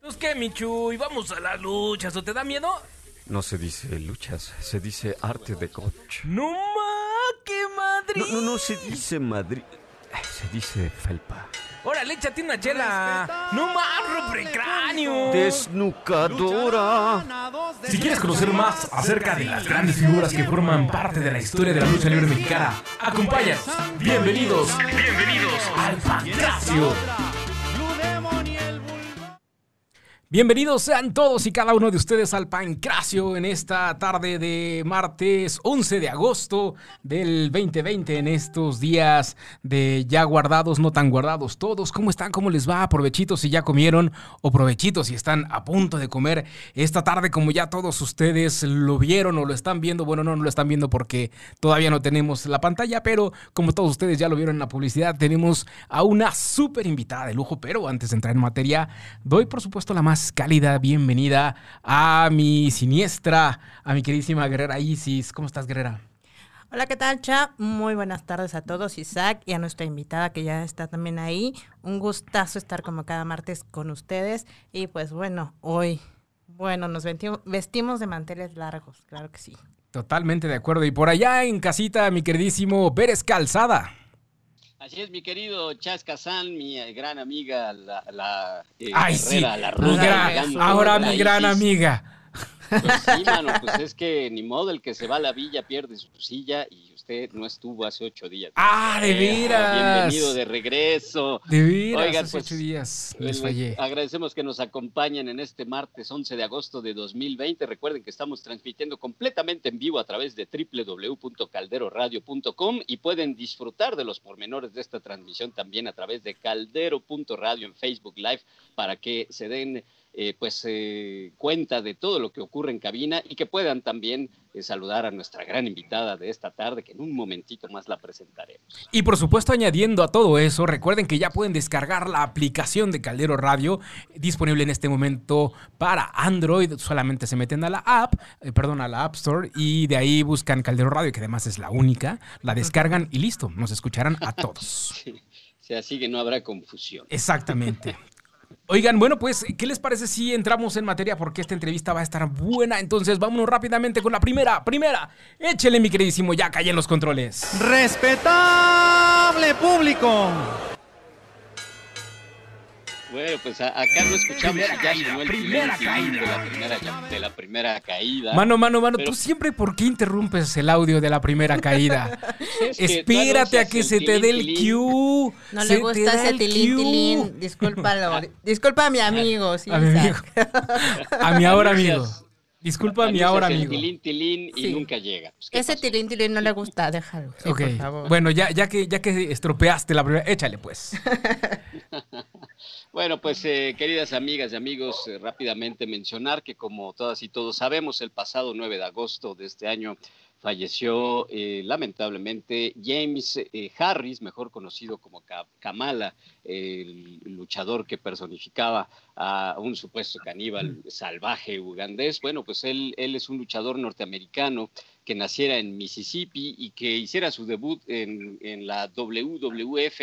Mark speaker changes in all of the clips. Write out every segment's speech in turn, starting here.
Speaker 1: ¿Pues qué, Michu? ¿Y vamos a las luchas o te da miedo?
Speaker 2: No se dice luchas, se dice arte de coach.
Speaker 1: ¡No ma! ¡Qué Madrid!
Speaker 2: No, no, no se dice Madrid, se dice felpa.
Speaker 1: ¡Órale, échate una chela! ¡No más, cráneo!
Speaker 2: Desnucadora.
Speaker 1: Si quieres conocer más acerca de las grandes figuras que forman parte de la historia de la lucha libre mexicana, acompáñanos. Bienvenidos, bienvenidos al Pancracio. Bienvenidos sean todos y cada uno de ustedes al Pancracio en esta tarde de martes 11 de agosto del 2020, en estos días de ya guardados, no tan guardados todos. ¿Cómo están? ¿Cómo les va? Provechitos si ya comieron o provechitos si están a punto de comer esta tarde como ya todos ustedes lo vieron o lo están viendo. Bueno, no, no lo están viendo porque todavía no tenemos la pantalla, pero como todos ustedes ya lo vieron en la publicidad, tenemos a una súper invitada de lujo, pero antes de entrar en materia, doy por supuesto la más cálida bienvenida a mi siniestra, a mi queridísima guerrera Isis. ¿Cómo estás, guerrera?
Speaker 3: Hola, ¿qué tal, Cha? Muy buenas tardes a todos, Isaac, y a nuestra invitada que ya está también ahí. Un gustazo estar como cada martes con ustedes. Y pues bueno, hoy, bueno, nos vestimos de manteles largos, claro que sí.
Speaker 1: Totalmente de acuerdo. Y por allá en casita, mi queridísimo Pérez Calzada.
Speaker 4: Así es, mi querido Chas Kazan, mi eh, gran amiga, la, la
Speaker 1: eh, Ay, sí. la rusa. Ahora mi gran amiga.
Speaker 4: Pues sí, mano, pues es que ni modo, el que se va a la villa pierde su silla y usted no estuvo hace ocho días.
Speaker 1: ¡Ah, de veras!
Speaker 4: Bienvenido de regreso.
Speaker 1: De veras, Oigan, hace pues, ocho días les eh, fallé.
Speaker 4: Agradecemos que nos acompañen en este martes 11 de agosto de 2020. Recuerden que estamos transmitiendo completamente en vivo a través de www.calderoradio.com y pueden disfrutar de los pormenores de esta transmisión también a través de caldero.radio en Facebook Live para que se den eh, pues eh, cuenta de todo lo que ocurre en cabina y que puedan también eh, saludar a nuestra gran invitada de esta tarde, que en un momentito más la presentaremos.
Speaker 1: Y por supuesto, añadiendo a todo eso, recuerden que ya pueden descargar la aplicación de Caldero Radio, disponible en este momento para Android. Solamente se meten a la app, perdón, a la App Store y de ahí buscan Caldero Radio, que además es la única, la descargan y listo, nos escucharán a todos.
Speaker 4: Sí. así que no habrá confusión.
Speaker 1: Exactamente. Oigan, bueno, pues, ¿qué les parece si entramos en materia? Porque esta entrevista va a estar buena. Entonces, vámonos rápidamente con la primera. Primera, échele, mi queridísimo, ya en los controles.
Speaker 5: Respetable público.
Speaker 4: Bueno, pues acá no escuchamos ya caída, el primera caída. De la primera, de la primera caída.
Speaker 1: Mano, mano, mano, tú siempre por qué interrumpes el audio de la primera caída. Espérate a que se te dé el cue.
Speaker 3: No le gusta ese tilín, tilín. Discúlpalo. Disculpa a mi amigo, sí,
Speaker 1: a mi amigo. a mi ahora amigo. Disculpa a mi ahora amigo.
Speaker 4: Tilín, tilín y nunca llega.
Speaker 3: Pues, Ese tilín, tilín no le gusta, déjalo.
Speaker 1: por favor. bueno, ya, ya, que, ya que estropeaste la primera, échale pues.
Speaker 4: Bueno, pues eh, queridas amigas y amigos, eh, rápidamente mencionar que como todas y todos sabemos, el pasado 9 de agosto de este año falleció eh, lamentablemente James Harris, mejor conocido como Kamala, el luchador que personificaba a un supuesto caníbal salvaje ugandés. Bueno, pues él, él es un luchador norteamericano que naciera en Mississippi y que hiciera su debut en, la WWF,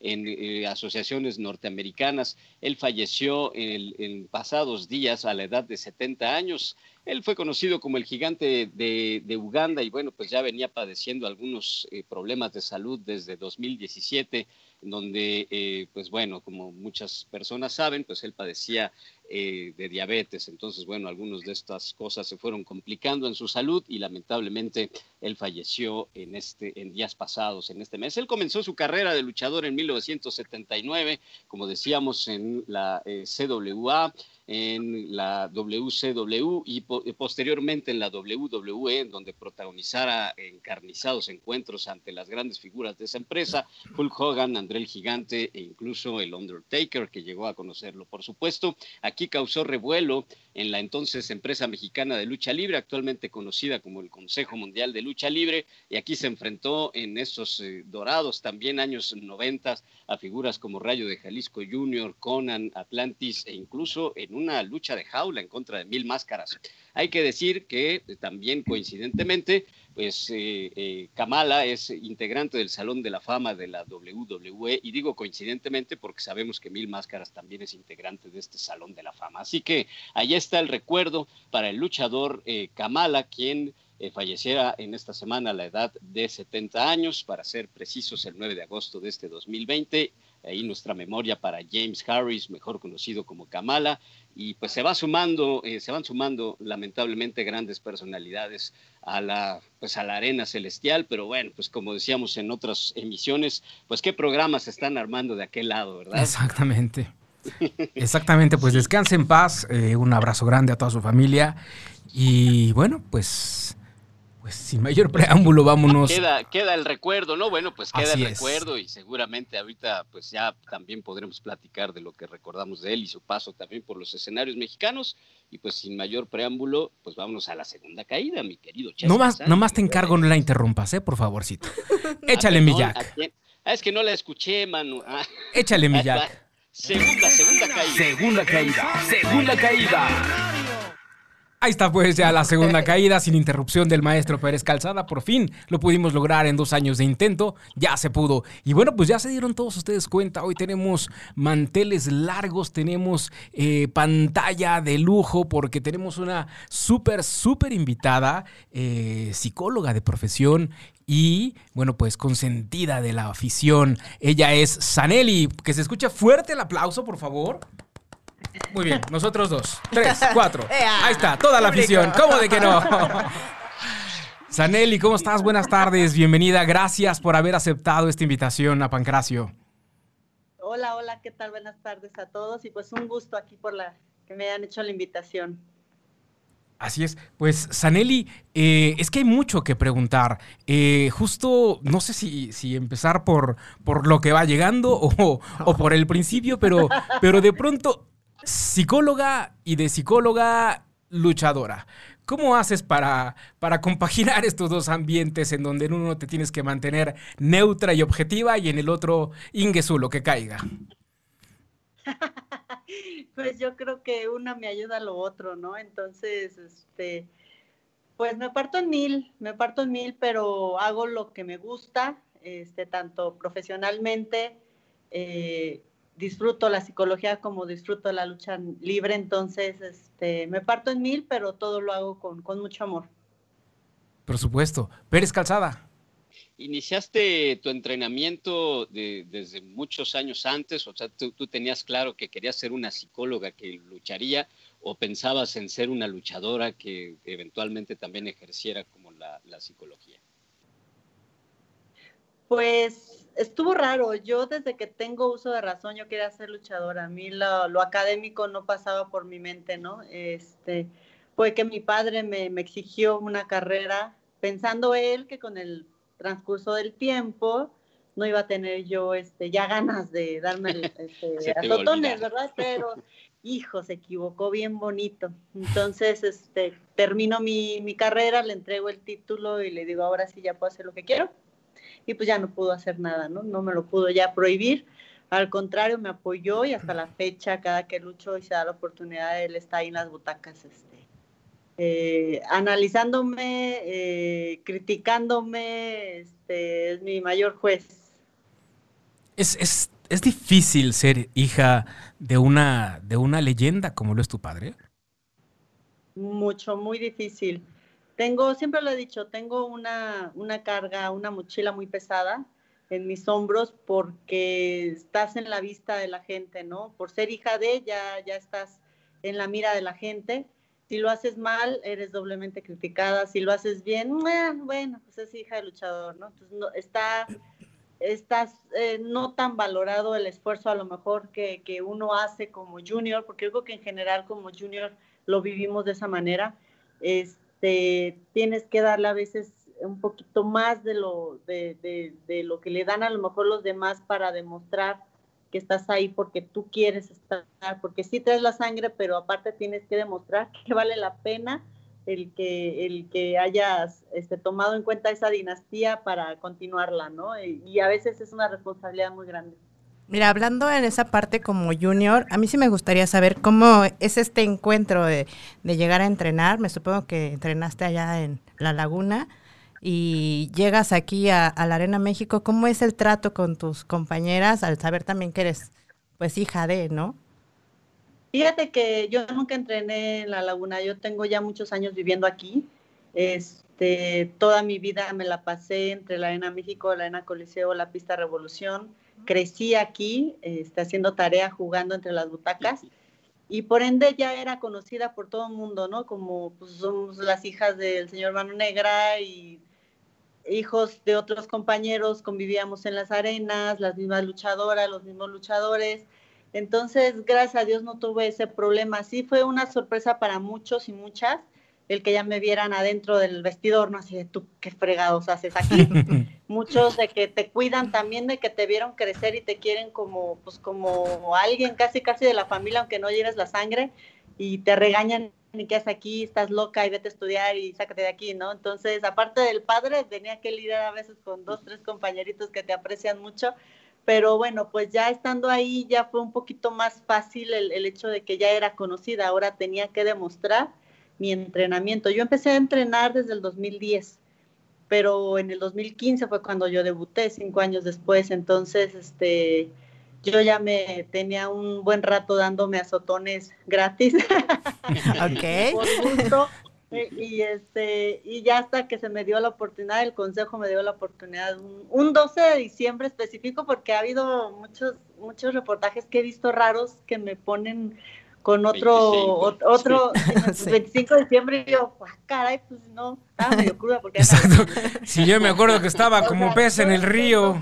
Speaker 4: en eh, asociaciones norteamericanas. Él falleció en, pasados días a la edad de 70 años. Él fue conocido como el gigante de, Uganda y bueno, pues ya venía padeciendo algunos eh, problemas de salud desde 2017 donde, eh, pues bueno, como muchas personas saben, pues él padecía eh, de diabetes. Entonces, bueno, algunas de estas cosas se fueron complicando en su salud y lamentablemente él falleció en, este, en días pasados, en este mes. Él comenzó su carrera de luchador en 1979, como decíamos, en la eh, CWA en la WCW y posteriormente en la WWE, en donde protagonizara encarnizados encuentros ante las grandes figuras de esa empresa, Hulk Hogan, André el Gigante e incluso el Undertaker, que llegó a conocerlo. Por supuesto, aquí causó revuelo en la entonces empresa mexicana de lucha libre, actualmente conocida como el Consejo Mundial de Lucha Libre, y aquí se enfrentó en esos eh, dorados también años 90 a figuras como Rayo de Jalisco Junior, Conan, Atlantis e incluso en una lucha de jaula en contra de Mil Máscaras. Hay que decir que eh, también coincidentemente, pues eh, Kamala es integrante del Salón de la Fama de la WWE y digo coincidentemente porque sabemos que Mil Máscaras también es integrante de este Salón de la Fama. Así que ahí está el recuerdo para el luchador eh, Kamala, quien falleciera en esta semana a la edad de 70 años, para ser precisos el 9 de agosto de este 2020 ahí nuestra memoria para James Harris, mejor conocido como Kamala, y pues se va sumando, eh, se van sumando lamentablemente grandes personalidades a la, pues a la arena celestial, pero bueno, pues como decíamos en otras emisiones, pues qué programas se están armando de aquel lado, ¿verdad?
Speaker 1: Exactamente. Exactamente, pues descanse en paz, eh, un abrazo grande a toda su familia y bueno, pues pues sin mayor preámbulo, vámonos.
Speaker 4: Queda, queda el recuerdo, ¿no? Bueno, pues queda el recuerdo y seguramente ahorita pues ya también podremos platicar de lo que recordamos de él y su paso también por los escenarios mexicanos. Y pues sin mayor preámbulo, pues vámonos a la segunda caída, mi querido
Speaker 1: Chester. No más, no más te encargo, no la interrumpas, ¿eh? Por favorcito. Échale mi jack.
Speaker 4: Ah, es que no la escuché, Manu. Ah.
Speaker 1: Échale mi jack.
Speaker 4: Segunda, segunda caída.
Speaker 2: Segunda caída. Segunda caída.
Speaker 1: Ahí está pues ya la segunda caída sin interrupción del maestro Pérez Calzada. Por fin lo pudimos lograr en dos años de intento. Ya se pudo. Y bueno, pues ya se dieron todos ustedes cuenta. Hoy tenemos manteles largos, tenemos eh, pantalla de lujo porque tenemos una súper, súper invitada, eh, psicóloga de profesión y, bueno, pues consentida de la afición. Ella es Saneli. Que se escuche fuerte el aplauso, por favor. Muy bien, nosotros dos. Tres, cuatro. Ahí está, toda la afición. ¿Cómo de que no? Saneli, ¿cómo estás? Buenas tardes, bienvenida. Gracias por haber aceptado esta invitación a Pancracio.
Speaker 5: Hola, hola, ¿qué tal? Buenas tardes a todos y pues un gusto aquí por la que me hayan hecho la invitación.
Speaker 1: Así es. Pues, Saneli, eh, es que hay mucho que preguntar. Eh, justo, no sé si, si empezar por, por lo que va llegando o, o, por el principio, pero, pero de pronto, psicóloga y de psicóloga luchadora. ¿Cómo haces para, para compaginar estos dos ambientes en donde en uno te tienes que mantener neutra y objetiva y en el otro ingesu, lo que caiga?
Speaker 5: pues yo creo que una me ayuda a lo otro, ¿no? Entonces, este, pues me parto en mil, me parto en mil, pero hago lo que me gusta, este, tanto profesionalmente, eh, disfruto la psicología como disfruto la lucha libre, entonces este, me parto en mil, pero todo lo hago con, mucho amor.
Speaker 1: Por supuesto. Pérez Calzada.
Speaker 4: Iniciaste tu entrenamiento desde muchos años antes, o sea, tú, tenías claro que querías ser una psicóloga que lucharía o pensabas en ser una luchadora que eventualmente también ejerciera como la, la psicología.
Speaker 5: Pues estuvo raro. Yo desde que tengo uso de razón, yo quería ser luchadora. A mí lo, académico no pasaba por mi mente, ¿no? Este, fue que mi padre me, exigió una carrera, pensando él que con el transcurso del tiempo no iba a tener yo este, ya ganas de darme este, azotones, ¿verdad? Pero, hijo, se equivocó bien bonito. Entonces, este, termino mi, mi carrera, le entrego el título y le digo, ahora sí ya puedo hacer lo que quiero y pues ya no pudo hacer nada, ¿no? No me lo pudo ya prohibir. Al contrario, me apoyó y hasta la fecha, cada que lucho y se da la oportunidad, él está ahí en las butacas, este, eh, analizándome, eh, criticándome, este, es mi mayor juez.
Speaker 1: Es, es, es, difícil ser hija de una, de una leyenda como lo es tu padre.
Speaker 5: Mucho, muy difícil. Tengo, siempre lo he dicho, tengo una, carga, una mochila muy pesada en mis hombros porque estás en la vista de la gente, ¿no? Por ser hija de ella, ya estás en la mira de la gente. Si lo haces mal, eres doblemente criticada. Si lo haces bien, bueno, pues es hija de luchador, ¿no? Entonces no, está, estás eh, no tan valorado el esfuerzo a lo mejor que, que uno hace como junior, porque yo creo que en general como junior lo vivimos de esa manera. Es, este, tienes que darle a veces un poquito más de lo, de, lo que le dan a lo mejor los demás para demostrar que estás ahí porque tú quieres estar, porque sí traes la sangre, pero aparte tienes que demostrar que vale la pena el que, el que hayas este, tomado en cuenta esa dinastía para continuarla, ¿no? y a veces es una responsabilidad muy grande.
Speaker 3: Mira, hablando en esa parte como junior, a mí sí me gustaría saber cómo es este encuentro de, llegar a entrenar. Me supongo que entrenaste allá en La Laguna. y llegas aquí a, a, la Arena México, ¿cómo es el trato con tus compañeras al saber también que eres pues hija de, ¿no?
Speaker 5: Fíjate que yo nunca entrené en la laguna, yo tengo ya muchos años viviendo aquí. Este, toda mi vida me la pasé entre la Arena México, la Arena Coliseo, la pista Revolución. Crecí aquí, este, haciendo tarea, jugando entre las butacas. Y por ende ya era conocida por todo el mundo, ¿no? Como pues, somos las hijas del señor Mano Negra y hijos de otros compañeros, convivíamos en las arenas, las mismas luchadoras, los mismos luchadores. Entonces, gracias a Dios no tuve ese problema. Sí fue una sorpresa para muchos y muchas el que ya me vieran adentro del vestidor, no así de tú qué fregados haces aquí. muchos de que te cuidan también de que te vieron crecer y te quieren como pues como alguien casi casi de la familia aunque no lleves la sangre y te regañan ni qué haces aquí, estás loca y vete a estudiar y sácate de aquí, ¿no? Entonces, aparte del padre, tenía que lidiar a veces con dos, tres compañeritos que te aprecian mucho, pero bueno, pues ya estando ahí ya fue un poquito más fácil el hecho de que ya era conocida, ahora tenía que demostrar mi entrenamiento. Yo empecé a entrenar desde el 2010, pero en el 2015 fue cuando yo debuté, cinco años después, entonces, este yo ya me tenía un buen rato dándome azotones gratis.
Speaker 3: ok.
Speaker 5: Por gusto. Y este y ya hasta que se me dio la oportunidad, el consejo me dio la oportunidad un, 12 de diciembre específico porque ha habido muchos muchos reportajes que he visto raros que me ponen con otro 25, otro 25 de diciembre y yo, ah, caray, pues no, estaba medio cruda porque
Speaker 1: Exacto. Si yo me acuerdo que estaba como pez en el río.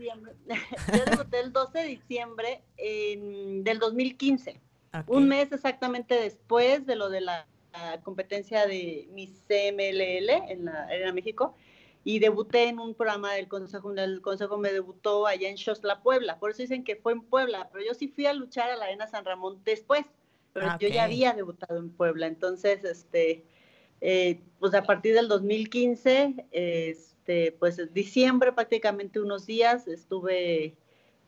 Speaker 5: yo debuté el 12 de diciembre del 2015. Un mes exactamente después de lo de la, competencia de mi CMLL en la Arena México. Y debuté en un programa del Consejo, el Consejo me debutó allá en Xosla, Puebla. Por eso dicen que fue en Puebla, pero yo sí fui a luchar a la Arena San Ramón después. Pero yo ya había debutado en Puebla. Entonces, este, eh, pues a partir del 2015, este, pues diciembre prácticamente unos días estuve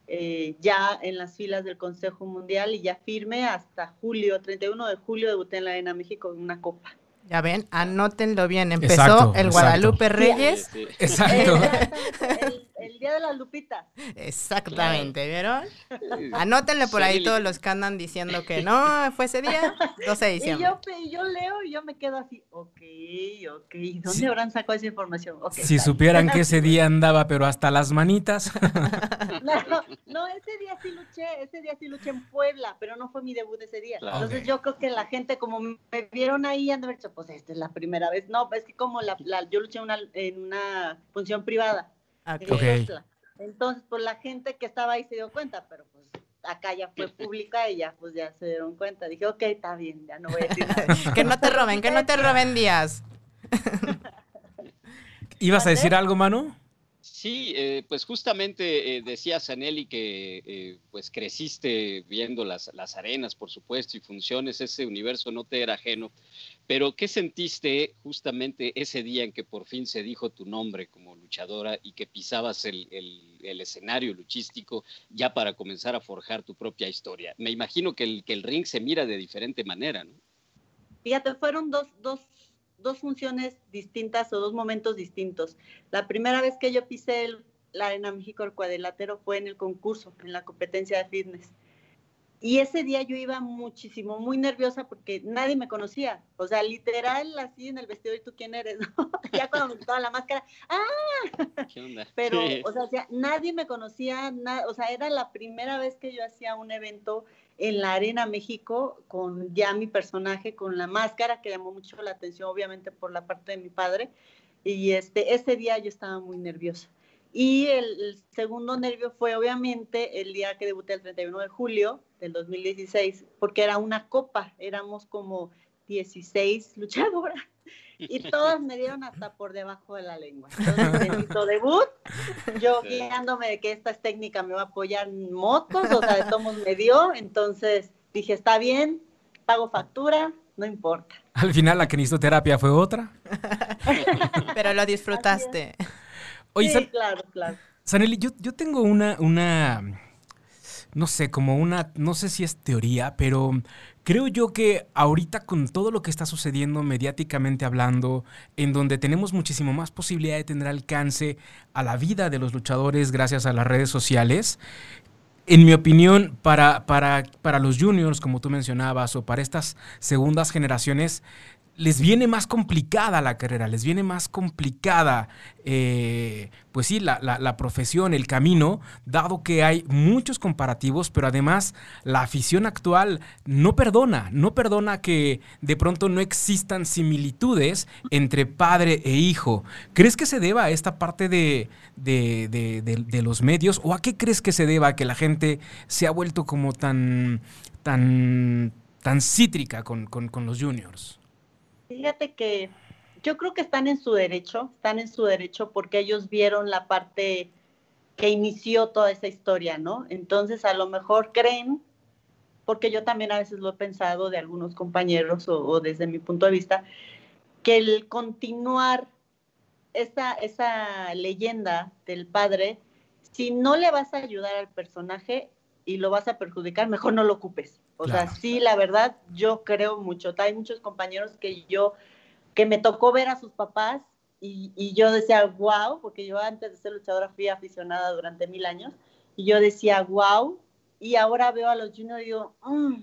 Speaker 5: eh, ya en las filas del Consejo Mundial y ya firme hasta julio, 31 de julio debuté en la Arena México en una copa.
Speaker 3: Ya ven, anótenlo bien. Empezó el Guadalupe Reyes.
Speaker 1: Exacto.
Speaker 5: El, día de las lupitas.
Speaker 3: Exactamente, ¿vieron? Anótenle por ahí todos los que andan diciendo que no, fue ese día, 12 de diciembre.
Speaker 5: Y yo, leo y yo me quedo así, ok, ok, ¿dónde habrán sacado esa información?
Speaker 1: si supieran que ese día andaba, pero hasta las manitas.
Speaker 5: no, no, ese día sí luché, ese día sí luché en Puebla, pero no fue mi debut ese día. Entonces yo creo que la gente como me vieron ahí, han de haber dicho, pues esta es la primera vez. No, es que como la, yo luché una, en una función privada.
Speaker 1: Okay.
Speaker 5: Entonces, pues la gente que estaba ahí se dio cuenta, pero pues acá ya fue pública y ya pues ya se dieron cuenta. Dije, ok, está bien, ya no voy a decir nada.
Speaker 3: que no te roben, que no te roben días.
Speaker 1: ¿Ibas a decir algo, Manu?
Speaker 4: Sí, eh, pues justamente eh, decía Sanelli que eh, pues creciste viendo las, las arenas, por supuesto, y funciones, ese universo no te era ajeno, pero ¿qué sentiste justamente ese día en que por fin se dijo tu nombre como luchadora y que pisabas el, el, escenario luchístico ya para comenzar a forjar tu propia historia? Me imagino que el, que el ring se mira de diferente manera, ¿no?
Speaker 5: Fíjate, fueron dos, dos dos funciones distintas o dos momentos distintos. La primera vez que yo pisé la Arena México el cuadrilátero fue en el concurso, en la competencia de fitness. Y ese día yo iba muchísimo, muy nerviosa porque nadie me conocía. O sea, literal, así en el vestido, ¿y tú quién eres? ya cuando me quitaba la máscara, ¡ah!
Speaker 4: ¿Qué onda?
Speaker 5: Pero, o sea, nadie me conocía, o sea, era la primera vez que yo hacía un evento en la Arena México con ya mi personaje, con la máscara, que llamó mucho la atención, obviamente, por la parte de mi padre. Y este, ese día yo estaba muy nerviosa. Y el, segundo nervio fue obviamente el día que debuté el 31 de julio del 2016, porque era una copa, éramos como 16 luchadoras y todas me dieron hasta por debajo de la lengua. Entonces, en mi debut, yo guiándome de que esta es técnica me va a apoyar en motos, o sea, de tomos me dio, entonces dije, está bien, pago factura, no importa.
Speaker 1: Al final la crinistoterapia fue otra.
Speaker 3: Pero lo disfrutaste.
Speaker 5: sí, claro, claro.
Speaker 1: Saneli, yo, yo tengo una, una no sé, como una, no sé si es teoría, pero creo yo que ahorita con todo lo que está sucediendo mediáticamente hablando, en donde tenemos muchísimo más posibilidad de tener alcance a la vida de los luchadores gracias a las redes sociales, en mi opinión, para, para, para los juniors, como tú mencionabas, o para estas segundas generaciones, les viene más complicada la carrera, les viene más complicada, eh, pues sí, la, la, profesión, el camino, dado que hay muchos comparativos, pero además la afición actual no perdona, no perdona que de pronto no existan similitudes entre padre e hijo. ¿Crees que se deba a esta parte de, de, de los medios o a qué crees que se deba que la gente se ha vuelto como tan, tan, tan cítrica con, con, con los juniors?
Speaker 5: Fíjate que yo creo que están en su derecho, están en su derecho porque ellos vieron la parte que inició toda esa historia, ¿no? Entonces a lo mejor creen, porque yo también a veces lo he pensado de algunos compañeros o, desde mi punto de vista, que el continuar esa, esa leyenda del padre, si no le vas a ayudar al personaje y lo vas a perjudicar, mejor no lo ocupes. O sea, sí, la verdad, yo creo mucho. Hay muchos compañeros que yo, que me tocó ver a sus papás y, yo decía, wow, porque yo antes de ser luchadora fui aficionada durante mil años, y yo decía, wow, y ahora veo a los juniors y digo, mm,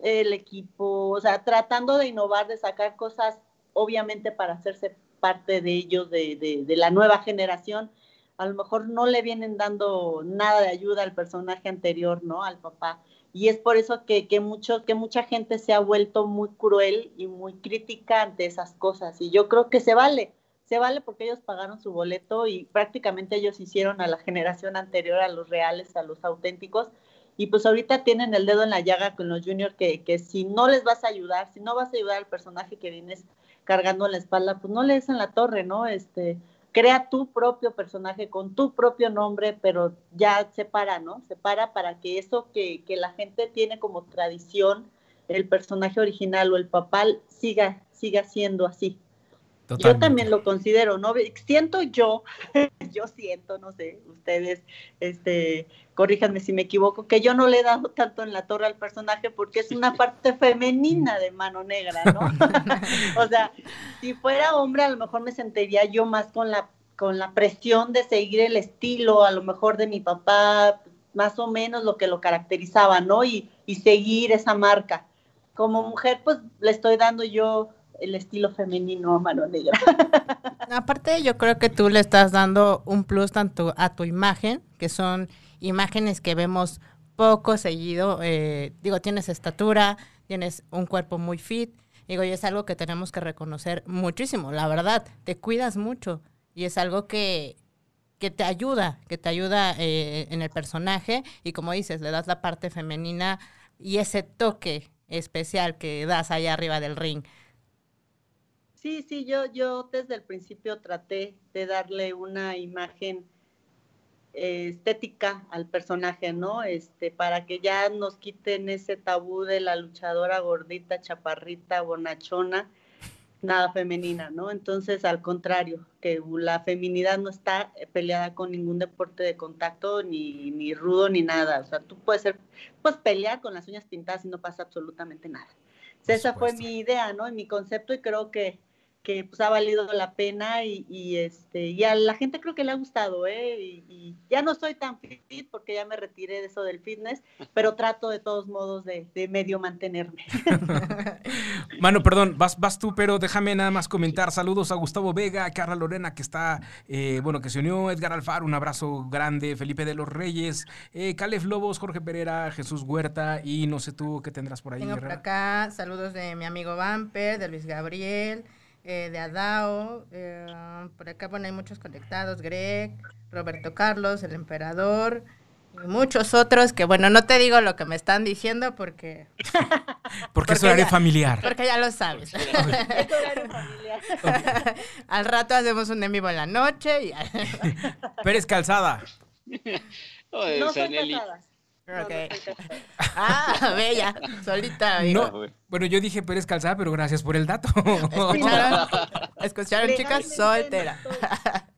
Speaker 5: el equipo, o sea, tratando de innovar, de sacar cosas, obviamente para hacerse parte de ellos, de, de, de la nueva generación, a lo mejor no le vienen dando nada de ayuda al personaje anterior, ¿no? Al papá y es por eso que, que, que mucha gente se ha vuelto muy cruel y muy crítica ante esas cosas. Y yo creo que se vale, se vale porque ellos pagaron su boleto y prácticamente ellos hicieron a la generación anterior, a los reales, a los auténticos. Y pues ahorita tienen el dedo en la llaga con los juniors que, que si no les vas a ayudar, si no vas a ayudar al personaje que vienes cargando en la espalda, pues no le des en la torre, ¿no? Este, crea tu propio personaje con tu propio nombre, pero ya separa, ¿no? Separa para que eso que, la gente tiene como tradición, el personaje original o el papal, siga, siga siendo así. Yo también lo considero, ¿no? Siento yo, yo siento, no sé, ustedes, este, corríjanme si me equivoco, que yo no le he dado tanto en la torre al personaje porque es una parte femenina de mano negra, ¿no? o sea, si fuera hombre, a lo mejor me sentiría yo más con la, con la presión de seguir el estilo, a lo mejor de mi papá, más o menos lo que lo caracterizaba, ¿no? Y, y seguir esa marca. Como mujer, pues le estoy dando yo el estilo femenino mano negra.
Speaker 3: Aparte, yo creo que tú le estás dando un plus tanto a tu imagen, que son imágenes que vemos poco seguido. Eh, digo, tienes estatura, tienes un cuerpo muy fit. Digo, y es algo que tenemos que reconocer muchísimo. La verdad, te cuidas mucho y es algo que, que te ayuda, que te ayuda eh, en el personaje. Y como dices, le das la parte femenina y ese toque especial que das allá arriba del ring.
Speaker 5: Sí, sí, yo, yo desde el principio traté de darle una imagen eh, estética al personaje, ¿no? Este, para que ya nos quiten ese tabú de la luchadora gordita, chaparrita, bonachona, nada femenina, ¿no? Entonces, al contrario, que la feminidad no está peleada con ningún deporte de contacto, ni, ni rudo, ni nada. O sea, tú puedes ser, puedes pelear con las uñas pintadas y no pasa absolutamente nada. esa fue mi idea, ¿no? Y mi concepto, y creo que que pues ha valido la pena y, este y a la gente creo que le ha gustado ¿eh? y, ya no soy tan fit porque ya me retiré de eso del fitness pero trato de todos modos de, medio mantenerme.
Speaker 1: Mano perdón vas vas tú pero déjame nada más comentar. Saludos a Gustavo Vega a Carla Lorena que está eh, bueno que se unió Edgar Alfaro un abrazo grande Felipe de los Reyes eh, Calef Lobos Jorge Pereira Jesús Huerta y no sé tú qué tendrás por ahí
Speaker 3: Tengo por acá saludos de mi amigo Vamper de Luis Gabriel eh, de Adao, eh, por acá bueno, hay muchos conectados, Greg, Roberto Carlos, el emperador, y muchos otros que bueno, no te digo lo que me están diciendo porque...
Speaker 1: porque, es horario familiar.
Speaker 3: Porque ya lo sabes. Al rato hacemos un en vivo en la noche. Y...
Speaker 1: Pérez Calzada.
Speaker 5: no
Speaker 3: Okay. ah, bella, solita.
Speaker 1: bueno, yo dije Pérez Calzada, pero gracias por el dato.
Speaker 3: ¿Escucharon, chicas? Soltera.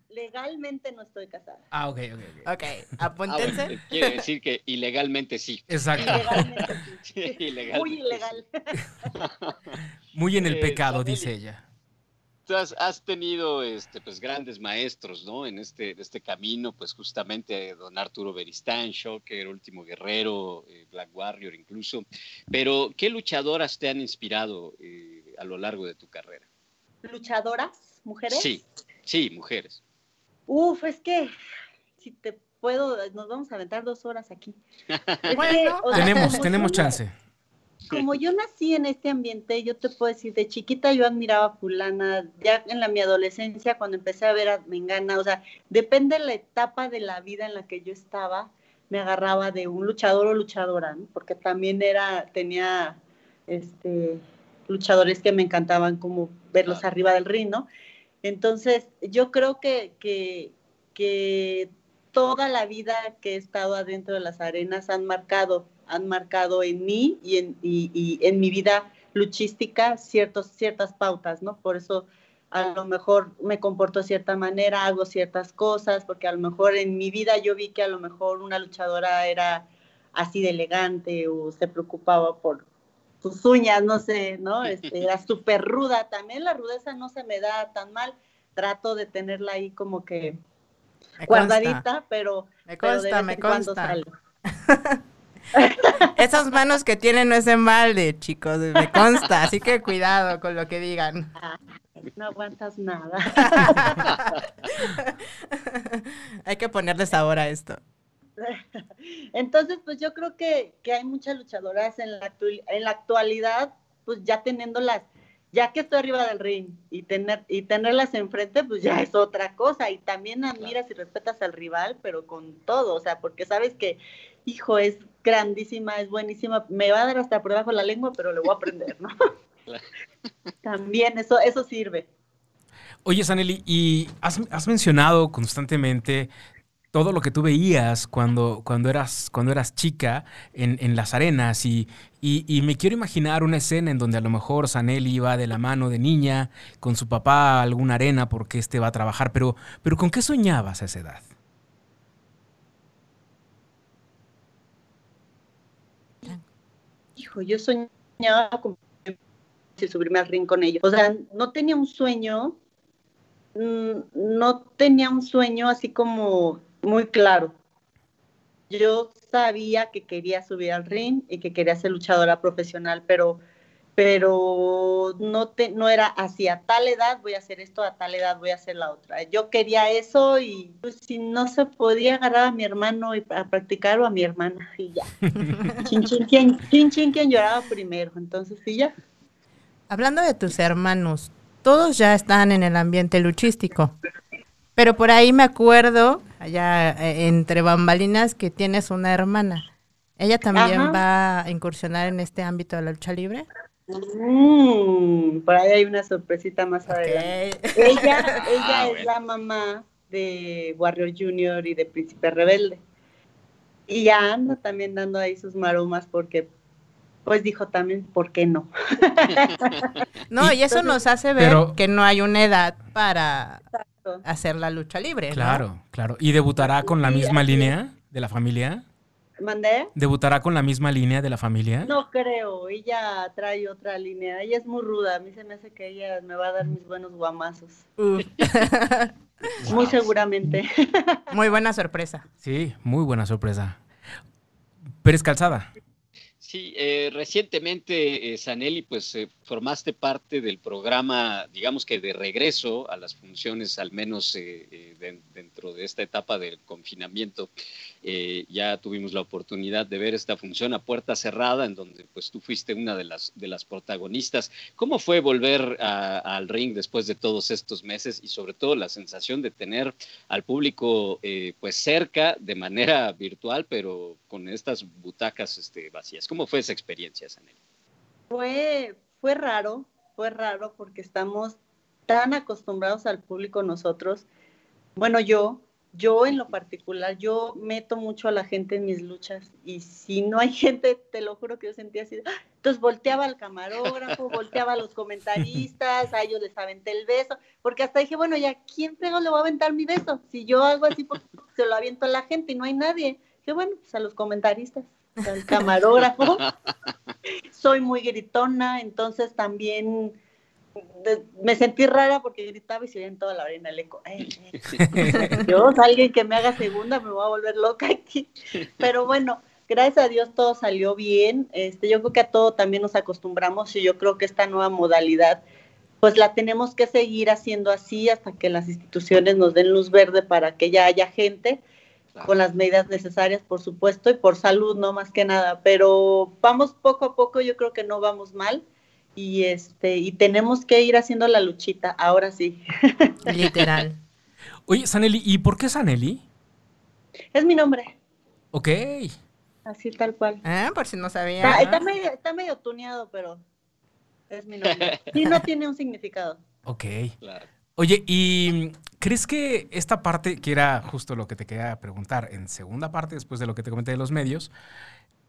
Speaker 5: legalmente no estoy casada.
Speaker 1: Ah, ok, ok.
Speaker 3: Ok,
Speaker 4: Ah, bueno,
Speaker 3: apúntense.
Speaker 4: eh, quiere decir que ilegalmente sí.
Speaker 1: Exacto.
Speaker 5: Ilegalmente sí.
Speaker 4: Sí, ilegalmente
Speaker 5: Muy ilegal.
Speaker 1: Muy en el
Speaker 4: Eh,
Speaker 1: pecado, dice ella.
Speaker 4: Has, has tenido este, pues, grandes maestros, ¿no? En este, en este camino, pues justamente don Arturo Beristán, Shocker, Último Guerrero, eh, Black Warrior incluso. Pero, ¿qué luchadoras te han inspirado eh, a lo largo de tu carrera?
Speaker 5: ¿Luchadoras? ¿Mujeres?
Speaker 4: Sí, sí, mujeres.
Speaker 5: Uf, es que si te puedo, nos vamos a aventar dos horas aquí. Es que,
Speaker 3: Bueno.
Speaker 5: o sea,
Speaker 1: Tenemos, tenemos chance.
Speaker 5: Como yo nací en este ambiente, yo te puedo decir, de chiquita yo admiraba a fulana, ya en la mi adolescencia, cuando empecé a ver a Mengana, o sea, depende de la etapa de la vida en la que yo estaba, me agarraba de un luchador o luchadora, ¿no? porque también era, tenía este luchadores que me encantaban como verlos arriba del ring, ¿no? Entonces, yo creo que, que, que toda la vida que he estado adentro de las arenas han marcado, han marcado en mí y en, y, y en mi vida luchística ciertos, ciertas pautas, ¿no? Por eso a lo mejor me comporto de cierta manera, hago ciertas cosas, porque a lo mejor en mi vida yo vi que a lo mejor una luchadora era así de elegante o se preocupaba por sus uñas, no sé, ¿no? Este, era súper ruda. También la rudeza no se me da tan mal. Trato de tenerla ahí como que
Speaker 3: Me consta,
Speaker 5: guardadita, pero,
Speaker 3: me
Speaker 5: pero de
Speaker 3: consta,
Speaker 5: vez
Speaker 3: me
Speaker 5: en cuando
Speaker 3: consta.
Speaker 5: sale.
Speaker 3: Esas manos que tienen no es en balde, chicos, me consta, así que cuidado con lo que digan.
Speaker 5: No aguantas nada.
Speaker 3: Hay que ponerle sabor a esto.
Speaker 5: Entonces, pues yo creo que, que hay muchas luchadoras en la, en la actualidad, pues ya teniéndolas, ya que estoy arriba del ring y, tener, y tenerlas enfrente, pues ya es otra cosa. Y también admiras y respetas al rival, pero con todo, o sea, porque sabes que, hijo, es grandísima, es buenísima, me va a dar hasta por debajo de la lengua, pero le voy a aprender, ¿no? También eso, eso sirve.
Speaker 1: Oye, Saneli, y has, has mencionado constantemente todo lo que tú veías cuando, cuando, eras, cuando eras chica en, en las arenas y, y- y me quiero imaginar una escena en donde a lo mejor Saneli iba de la mano de niña con su papá a alguna arena porque este va a trabajar, pero, pero ¿con qué soñabas a esa edad?
Speaker 5: Yo soñaba con subirme al ring con ellos. O sea, no tenía un sueño, mm, no tenía un sueño así como muy claro. Yo sabía que quería subir al ring y que quería ser luchadora profesional, pero pero no te, no era así a tal edad voy a hacer esto, a tal edad voy a hacer la otra. Yo quería eso y pues, si no se podía agarrar a mi hermano y a practicar o a mi hermana y ya. Chin, chin, quien, chin, chin, quien lloraba primero. Entonces, sí, ya.
Speaker 3: Hablando de tus hermanos, todos ya están en el ambiente luchístico. Pero por ahí me acuerdo, allá eh, entre bambalinas, que tienes una hermana. ¿Ella también
Speaker 5: Ajá.
Speaker 3: va a incursionar en este ámbito de la lucha libre?
Speaker 5: Mm, por ahí hay una sorpresita más adelante.
Speaker 3: Ok.
Speaker 5: Ella, ella
Speaker 4: Ah,
Speaker 5: es
Speaker 4: bueno.
Speaker 5: la mamá de Warrior Junior y de Príncipe Rebelde. Y ya anda también dando ahí sus maromas porque, pues dijo también, ¿por qué no?
Speaker 3: No, y eso nos hace ver
Speaker 1: Pero-
Speaker 3: que no hay una edad para hacer la lucha libre. ¿no?
Speaker 1: Claro, claro. ¿Y debutará con la misma línea de la familia?
Speaker 5: ¿Mandé?
Speaker 1: ¿Debutará con la misma línea de la familia?
Speaker 5: No creo, ella trae otra línea. Ella es muy ruda, a mí se me hace que ella me va a dar mis buenos guamazos. Muy seguramente.
Speaker 3: muy buena sorpresa.
Speaker 1: Sí, muy buena sorpresa. Pérez Calzada.
Speaker 4: Sí, eh, recientemente, eh, Saneli, pues eh, formaste parte del programa, digamos que de regreso a las funciones, al menos eh, de- dentro de esta etapa del confinamiento. Ya tuvimos la oportunidad de ver esta función a puerta cerrada, en donde pues tú fuiste una de las, de las protagonistas. ¿Cómo fue volver al ring después de todos estos meses y sobre todo la sensación de tener al público pues cerca de manera virtual, pero con estas butacas este, vacías? ¿Cómo fue esa experiencia, Sanel?
Speaker 5: Fue, fue raro, fue raro porque estamos tan acostumbrados al público nosotros. Bueno, yo, yo en lo particular, yo meto mucho a la gente en mis luchas y si no hay gente, te lo juro que yo sentía así, ¡ah! Entonces volteaba al camarógrafo, volteaba a los comentaristas, a ellos les aventé el beso, porque hasta dije, bueno, ¿ya quién pego le voy a aventar mi beso? Si yo hago así, pues se lo aviento a la gente y no hay nadie. Dije, bueno, pues a los comentaristas, al camarógrafo. Soy muy gritona, entonces también me sentí rara porque gritaba y se oía en toda la arena el eco. Dios, alguien que me haga segunda me voy a volver loca aquí. Pero bueno, gracias a Dios todo salió bien. Este, yo creo que a todo también nos acostumbramos y yo creo que esta nueva modalidad pues la tenemos que seguir haciendo así hasta que las instituciones nos den luz verde para que ya haya gente con las medidas necesarias, por supuesto, y por salud, no más que nada. Pero vamos poco a poco, yo creo que no vamos mal y este y tenemos que ir haciendo la luchita, ahora sí.
Speaker 3: Literal.
Speaker 1: Oye, Saneli, ¿y por qué Saneli?
Speaker 5: Es mi nombre.
Speaker 1: Ok.
Speaker 5: Así tal cual.
Speaker 3: Ah, por si no sabía.
Speaker 5: Está, está, medio, está medio tuneado, pero es mi nombre. Sí, no tiene un significado.
Speaker 1: Ok. Oye, ¿y crees que esta parte, que era justo lo que te quería preguntar, en segunda parte, después de lo que te comenté de los medios,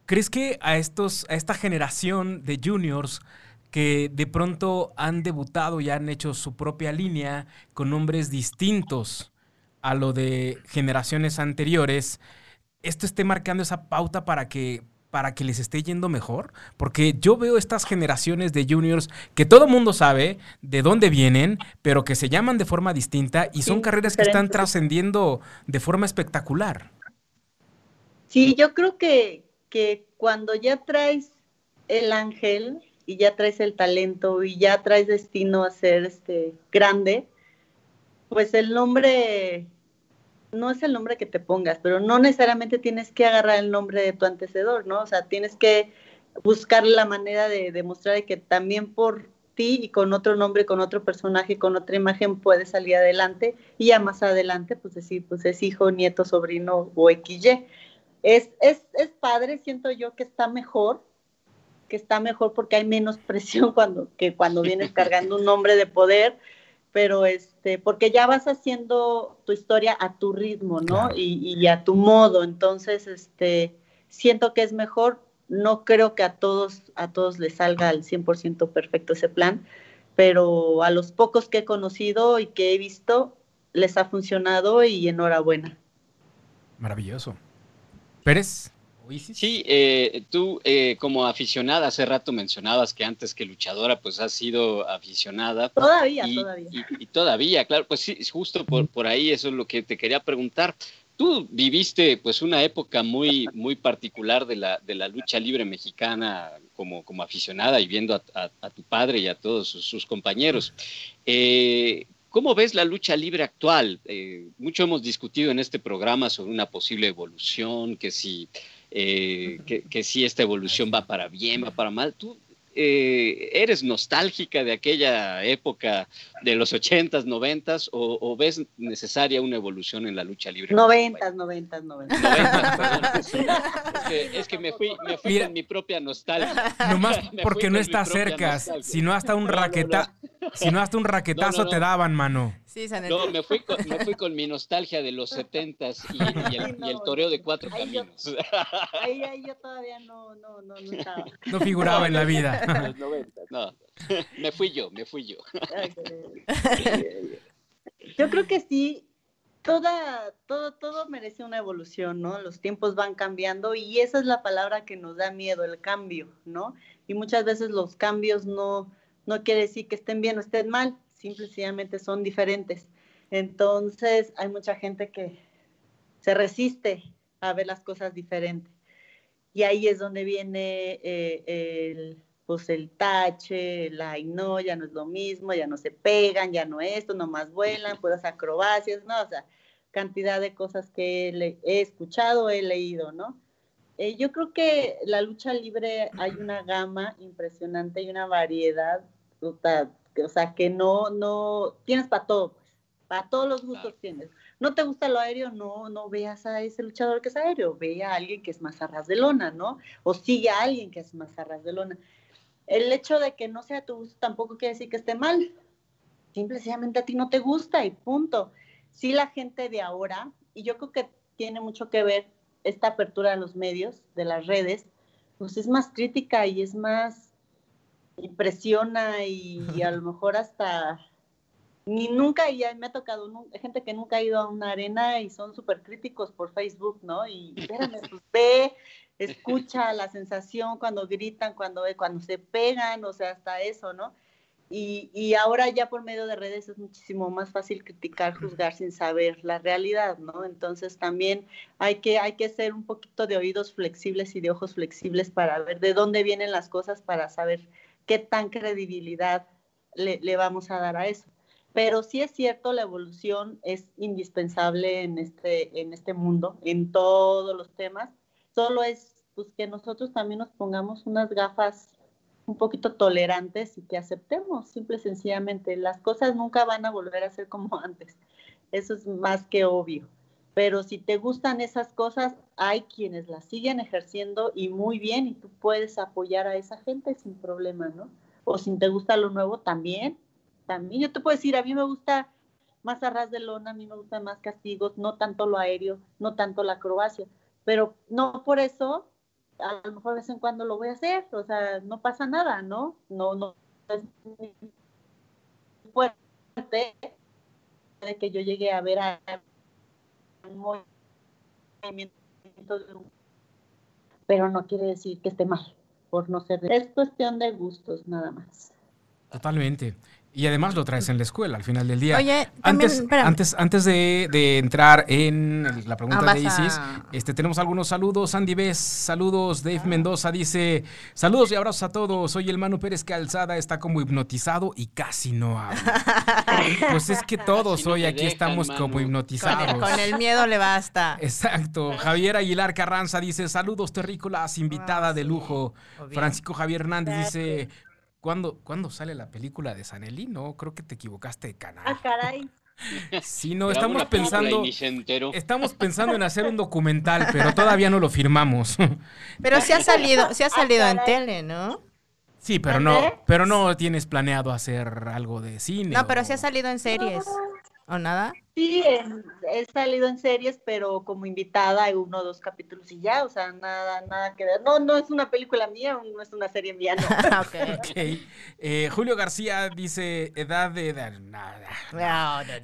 Speaker 1: ¿crees que a, estos, a esta generación de juniors que de pronto han debutado y han hecho su propia línea con nombres distintos a lo de generaciones anteriores, esto esté marcando esa pauta para que para que les esté yendo mejor, porque yo veo estas generaciones de juniors que todo mundo sabe de dónde vienen, pero que se llaman de forma distinta y son carreras que están trascendiendo de forma espectacular.
Speaker 5: Sí, yo creo que, que cuando ya traes el ángel, y ya traes el talento y ya traes destino a ser este grande, pues el nombre no es el nombre que te pongas, pero no necesariamente tienes que agarrar el nombre de tu antecedor, ¿no? O sea, tienes que buscar la manera de demostrar que también por ti y con otro nombre, con otro personaje, con otra imagen puedes salir adelante y ya más adelante, pues decir, pues es hijo, nieto, sobrino o XY. Es, es, es padre, siento yo que está mejor que está mejor porque hay menos presión cuando, que cuando vienes cargando un nombre de poder, pero este, porque ya vas haciendo tu historia a tu ritmo, ¿no? Y, y, a tu modo, entonces, este, siento que es mejor, no creo que a todos, a todos les salga al 100% perfecto ese plan, pero a los pocos que he conocido y que he visto, les ha funcionado y enhorabuena.
Speaker 1: Maravilloso. Pérez.
Speaker 4: Sí, eh, tú eh, como aficionada, hace rato mencionabas que antes que luchadora, pues has sido aficionada.
Speaker 5: Todavía, todavía.
Speaker 4: Y, todavía, claro, pues sí, justo por, por ahí eso es lo que te quería preguntar. Tú viviste pues una época muy, muy particular de la, de la lucha libre mexicana como, como aficionada y viendo a, tu padre y a todos sus, compañeros. Eh, ¿Cómo ves la lucha libre actual? mucho hemos discutido en este programa sobre una posible evolución, que si eh, que, si esta evolución va para bien, va para mal. ¿Tú eh, eres nostálgica de aquella época de los ochentas, noventas, o, ves necesaria una evolución en la lucha libre?
Speaker 5: Noventas, noventas, noventas.
Speaker 4: es, que, me fui, me fui con mi propia nostalgia.
Speaker 1: Nomás porque no estás cerca, si no hasta un raqueta, si no hasta un raquetazo te daban, mano.
Speaker 4: No, me fui, con, me fui con mi nostalgia de los setentas y, y, el, toreo de cuatro caminos.
Speaker 5: ahí, ahí, yo todavía no, no, no, no estaba.
Speaker 1: No figuraba en la vida.
Speaker 4: No, me fui yo, me fui yo.
Speaker 5: Yo creo que sí, toda, todo, todo merece una evolución, ¿no? Los tiempos van cambiando y esa es la palabra que nos da miedo, el cambio, ¿no? Y muchas veces los cambios no, no quiere decir que estén bien o estén mal, simplemente son diferentes. Entonces, hay mucha gente que se resiste a ver las cosas diferentes. Y ahí es donde viene eh, el, pues el tache, la y no, ya no es lo mismo, ya no se pegan, ya no esto, nomás vuelan, puras acrobacias, ¿no? O sea, cantidad de cosas que he, escuchado, he leído, ¿no? Eh, yo creo que la lucha libre hay una gama impresionante y una variedad o sea, que no, no, tienes para todo, pues, para todos los gustos tienes. No te gusta lo aéreo, no, no veas a ese luchador que es aéreo, ve a alguien que es más a ras de lona, ¿no? O sigue a alguien que es más a ras de lona. El hecho de que no sea tu gusto tampoco quiere decir que esté mal. Simplemente a ti no te gusta y punto. Sí, la gente de ahora, y yo creo que tiene mucho que ver esta apertura de los medios, de las redes, pues es más crítica y es más impresiona y, a lo mejor hasta ni nunca, y me ha tocado gente que nunca ha ido a una arena y son súper críticos por Facebook, ¿no? Y espérame, pues ve, escucha la sensación cuando gritan, cuando, cuando se pegan, o sea, hasta eso, ¿no? Y, y, ahora ya por medio de redes es muchísimo más fácil criticar, juzgar sin saber la realidad, ¿no? Entonces también hay que, hay que ser un poquito de oídos flexibles y de ojos flexibles para ver de dónde vienen las cosas, para saber qué tan credibilidad le, vamos a dar a eso. Pero sí es cierto, la evolución es indispensable en este, en este mundo, en todos los temas. Solo es pues, que nosotros también nos pongamos unas gafas un poquito tolerantes y que aceptemos, simple y sencillamente. Las cosas nunca van a volver a ser como antes. Eso es más que obvio. Pero si te gustan esas cosas, hay quienes las siguen ejerciendo y muy bien, y tú puedes apoyar a esa gente sin problema, ¿no? O si te gusta lo nuevo, también. También yo te puedo decir, a mí me gusta más arras de lona, a mí me gustan más castigos, no tanto lo aéreo, no tanto la acrobacia, pero no por eso a lo mejor de vez en cuando lo voy a hacer, o sea, no pasa nada, ¿no? No, no es fuerte de que yo llegue a ver a pero no quiere decir que esté mal por no ser es cuestión de gustos nada más.
Speaker 1: Totalmente y además lo traes en la escuela al final del día.
Speaker 3: Oye,
Speaker 1: antes, antes, antes de, entrar en la pregunta ah, de Isis, este, tenemos algunos saludos. Andy Bess, saludos. Dave Mendoza dice: Saludos y abrazos a todos. Soy el Manu Pérez Calzada, está como hipnotizado y casi no habla. pues es que todos hoy aquí estamos como hipnotizados.
Speaker 3: Con el, miedo le basta.
Speaker 1: Exacto. Javier Aguilar Carranza dice: Saludos, terrícolas, invitada de lujo. Francisco Javier Hernández dice: ¿Cuándo, ¿Cuándo sale la película de Sanelli? No, creo que te equivocaste de canal.
Speaker 5: Ah, caray.
Speaker 1: Sí, no, estamos pensando. Estamos pensando en hacer un documental, pero todavía no lo firmamos.
Speaker 3: Pero sí ha salido, sí ha ah, salido en tele, ¿no?
Speaker 1: Sí, pero no, pero no tienes planeado hacer algo de cine.
Speaker 3: No, pero sí ha salido en series. ¿O nada?
Speaker 5: Sí, he salido en series, pero como invitada en uno o dos capítulos y ya, o sea, nada, nada que ver. No, no es una película mía, no es una serie mía, no.
Speaker 1: okay. Eh, Julio García dice edad de nada.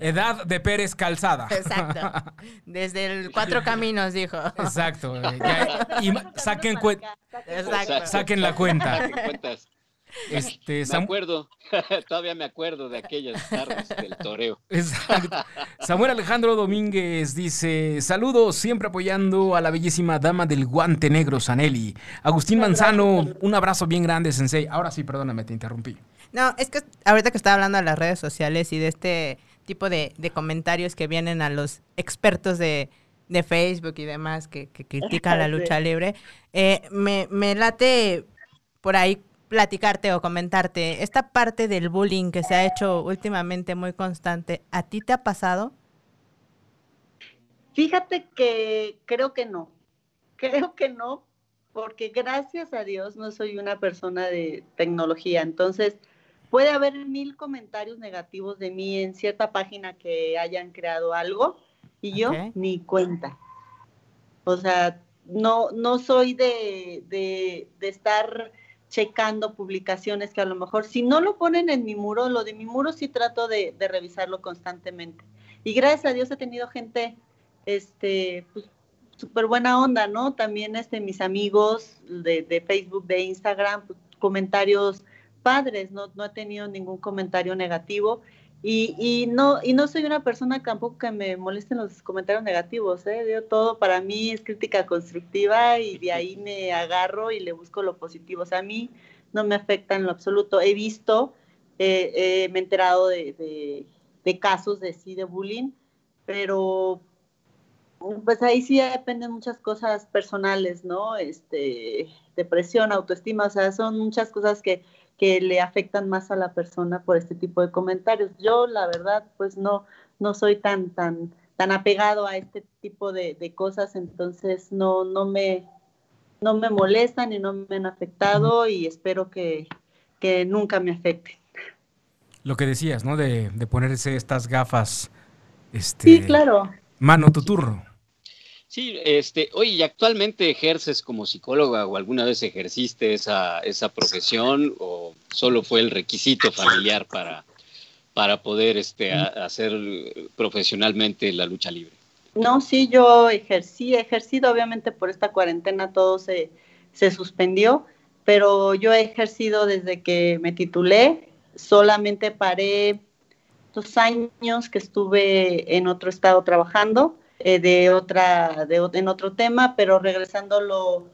Speaker 1: edad de Pérez Calzada.
Speaker 3: Exacto. Desde el Cuatro Caminos dijo.
Speaker 1: Exacto. y saquen, Exacto. saquen la cuenta. Saquen cuentas.
Speaker 4: Este, me acuerdo, todavía me acuerdo de aquellas tardes del toreo.
Speaker 1: Exacto. Samuel Alejandro Domínguez dice: Saludos, siempre apoyando a la bellísima dama del guante negro, Sanelli. Agustín Manzano, un abrazo bien grande, Sensei. Ahora sí, perdóname, te interrumpí.
Speaker 3: No, es que ahorita que estaba hablando de las redes sociales y de este tipo de, comentarios que vienen a los expertos de, Facebook y demás que, critican la lucha libre, eh, me, me late por ahí platicarte o comentarte, esta parte del bullying que se ha hecho últimamente muy constante, ¿a ti te ha pasado?
Speaker 5: Fíjate que creo que no, creo que no, porque gracias a Dios no soy una persona de tecnología, entonces puede haber mil comentarios negativos de mí en cierta página que hayan creado algo y yo ni cuenta. O sea, no, no soy de, de, de estar checando publicaciones que a lo mejor, si no lo ponen en mi muro, lo de mi muro sí trato de, revisarlo constantemente. Y gracias a Dios he tenido gente, este, pues, súper buena onda, ¿no? También este, mis amigos de, Facebook, de Instagram, pues, comentarios padres, no, no he tenido ningún comentario negativo. Y, y, no, y no soy una persona tampoco que me molesten los comentarios negativos, ¿eh? todo para mí es crítica constructiva y de ahí me agarro y le busco lo positivo. O sea, a mí no me afecta en lo absoluto. He visto, eh, eh, me he enterado de, de, casos de sí, de bullying, pero pues ahí sí dependen muchas cosas personales, ¿no? Este, depresión, autoestima, o sea, son muchas cosas que que le afectan más a la persona por este tipo de comentarios. Yo, la verdad, pues no, no soy tan, tan, tan apegado a este tipo de, cosas, entonces no, no me, no me molestan y no me han afectado y espero que, nunca me afecten.
Speaker 1: Lo que decías, ¿no? De, de ponerse estas gafas. Este,
Speaker 5: sí, claro.
Speaker 1: Mano, tu turno.
Speaker 4: Sí, este, oye, ¿y actualmente ejerces como psicóloga o alguna vez ejerciste esa, esa profesión o solo fue el requisito familiar para, para poder este, hacer profesionalmente la lucha libre?
Speaker 5: No, sí, yo ejercí, he ejercido, obviamente por esta cuarentena todo se, se suspendió, pero yo he ejercido desde que me titulé, solamente paré dos años que estuve en otro estado trabajando eh, de otra, de, en otro tema, pero regresando lo,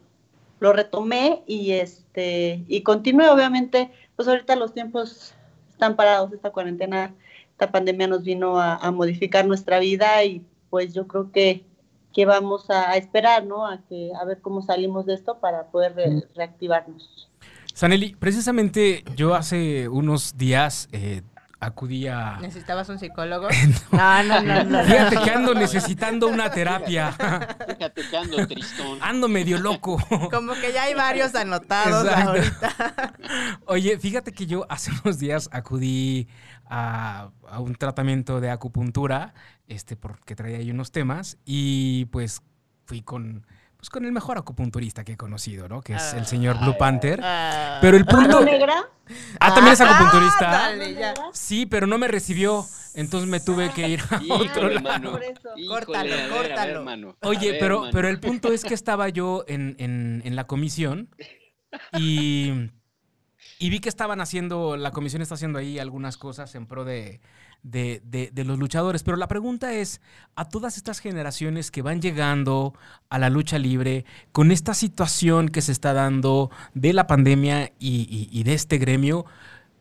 Speaker 5: lo retomé y este y continué obviamente, pues ahorita los tiempos están parados, esta cuarentena, esta pandemia nos vino a, modificar nuestra vida y pues yo creo que, que vamos a, esperar, ¿no? A, que, a ver cómo salimos de esto para poder reactivarnos.
Speaker 1: Saneli, precisamente yo hace unos días eh, acudí a...
Speaker 3: ¿Necesitabas un psicólogo?
Speaker 1: no. no, no, no, Fíjate que ando necesitando una terapia.
Speaker 4: Fíjate que ando tristón.
Speaker 1: Ando medio loco.
Speaker 3: Como que ya hay varios anotados ahorita.
Speaker 1: Oye, fíjate que yo hace unos días acudí a, a, un tratamiento de acupuntura, este, porque traía ahí unos temas, y pues fui con pues con el mejor acupunturista que he conocido, ¿no? Que es el señor Blue Panther. Ah. pero el punto...
Speaker 5: negra?
Speaker 1: Ah, también es acupunturista. Ah, sí, pero no me recibió, entonces me tuve que ir a otro lado.
Speaker 3: Córtalo, córtalo.
Speaker 1: Oye, pero, pero el punto es que estaba yo en, en la comisión y, y vi que estaban haciendo, la comisión está haciendo ahí algunas cosas en pro de de, de, los luchadores. Pero la pregunta es, a todas estas generaciones que van llegando a la lucha libre, con esta situación que se está dando de la pandemia y, de este gremio,